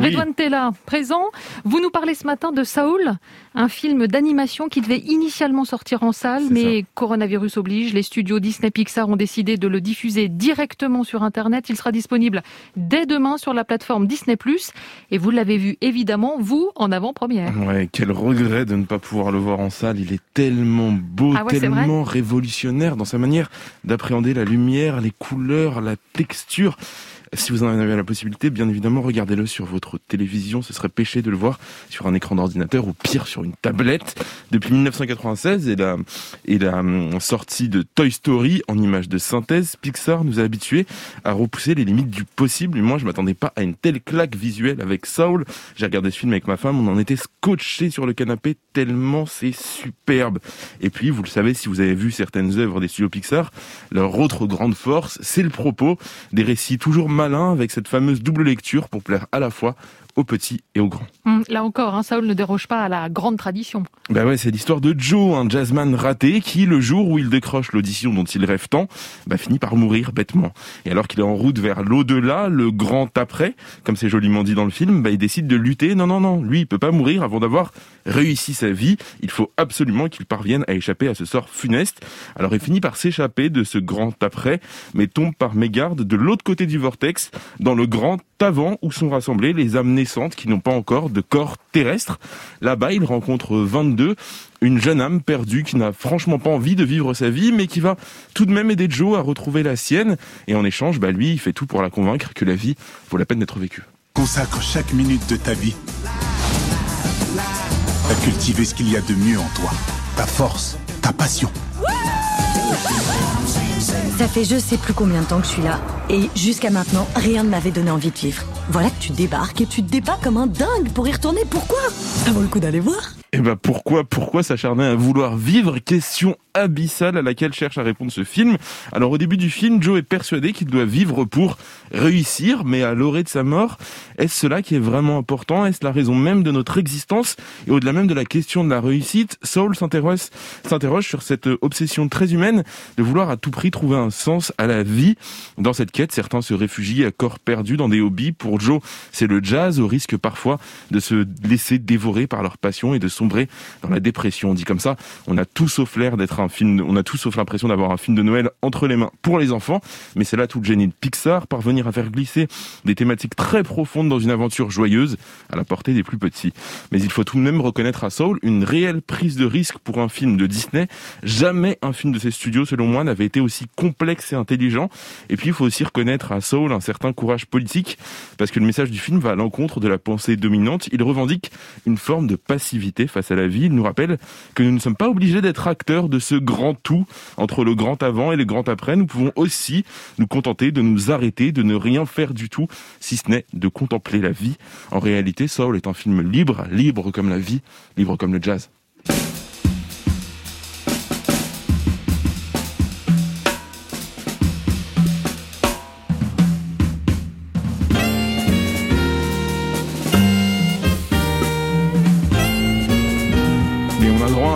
Redouane Tella, présent. Vous nous parlez ce matin de Saul, un film d'animation qui devait initialement sortir en salle, mais coronavirus oblige. Les studios Disney Pixar ont décidé de le diffuser directement sur Internet. Il sera disponible dès demain sur la plateforme Disney+. Et vous l'avez vu évidemment, vous, en avant-première. Ouais, quel regret de ne pas pouvoir le voir en salle. Il est tellement beau, ah tellement révolutionnaire dans sa manière d'appréhender la lumière, les couleurs, la texture. Si vous en avez la possibilité, bien évidemment, regardez-le sur votre télévision. Ce serait péché de le voir sur un écran d'ordinateur ou pire sur une tablette. Depuis 1996 et la, hum, sortie de Toy Story en image de synthèse, Pixar nous a habitués à repousser les limites du possible. Moi, je m'attendais pas à une telle claque visuelle avec Saul. J'ai regardé ce film avec ma femme, on en était scotché sur le canapé tellement c'est superbe. Et puis, vous le savez, si vous avez vu certaines œuvres des studios Pixar, leur autre grande force, c'est le propos des récits toujours malin avec cette fameuse double lecture pour plaire à la fois aux petits et aux grands. Hum, là encore, hein, Saul ne déroge pas à la grande tradition. Ben ouais, c'est l'histoire de Joe, un jazzman raté qui, le jour où il décroche l'audition dont il rêve tant, bah, finit par mourir bêtement. Et alors qu'il est en route vers l'au-delà, le grand après, comme c'est joliment dit dans le film, bah, il décide de lutter. Non, non, non, lui, il peut pas mourir avant d'avoir réussi sa vie. Il faut absolument qu'il parvienne à échapper à ce sort funeste. Alors il finit par s'échapper de ce grand après, mais tombe par mégarde de l'autre côté du vortex, dans le grand avant où sont rassemblées les âmes naissantes qui n'ont pas encore de corps terrestre. Là-bas, il rencontre 22, une jeune âme perdue qui n'a franchement pas envie de vivre sa vie, mais qui va tout de même aider Joe à retrouver la sienne. Et en échange, bah, lui, il fait tout pour la convaincre que la vie vaut la peine d'être vécue. Consacre chaque minute de ta vie à cultiver ce qu'il y a de mieux en toi. Ta force, ta passion. Ça fait je sais plus combien de temps que je suis là. Et jusqu'à maintenant, rien ne m'avait donné envie de vivre. Voilà que tu débarques et tu te débats comme un dingue pour y retourner. Pourquoi? Ça vaut le coup d'aller voir. Ben pourquoi, pourquoi s'acharner à vouloir vivre? Question abyssale à laquelle cherche à répondre ce film. Alors au début du film, Joe est persuadé qu'il doit vivre pour réussir, mais à l'orée de sa mort, est-ce cela qui est vraiment important? Est-ce la raison même de notre existence? Et au-delà même de la question de la réussite, Saul s'interroge, s'interroge sur cette obsession très humaine de vouloir à tout prix trouver un sens à la vie. Dans cette quête, certains se réfugient à corps perdu dans des hobbies. Pour Joe, c'est le jazz, au risque parfois de se laisser dévorer par leur passion et de sombrer dans la dépression. On dit comme ça, on a tout sauf l'air d'être un film, on a tout sauf l'impression d'avoir un film de Noël entre les mains pour les enfants, mais c'est là tout le génie de Pixar, parvenir à faire glisser des thématiques très profondes dans une aventure joyeuse à la portée des plus petits. Mais il faut tout de même reconnaître à Soul une réelle prise de risque pour un film de Disney. Jamais un film de ces studios, selon moi, n'avait été aussi complexe et intelligent. Et puis il faut aussi reconnaître à Soul un certain courage politique, parce que le message du film va à l'encontre de la pensée dominante. Il revendique une forme de passivité face à la vie. Il nous rappelle que nous ne sommes pas obligés d'être acteurs de ce grand tout entre le grand avant et le grand après. Nous pouvons aussi nous contenter de nous arrêter, de ne rien faire du tout, si ce n'est de contempler la vie. En réalité, Soul est un film libre, libre comme la vie, libre comme le jazz.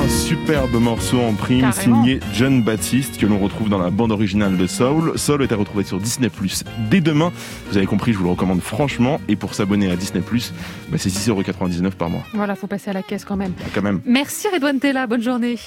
Superbe morceau en prime signé John Baptiste que l'on retrouve dans la bande originale de Soul. Soul est à retrouver sur Disney Plus dès demain. Vous avez compris, je vous le recommande franchement. Et pour s'abonner à Disney Plus, bah c'est 6,99€ par mois. Voilà, faut passer à la caisse quand même. Ah, quand même. Merci Redouane Tella, bonne journée.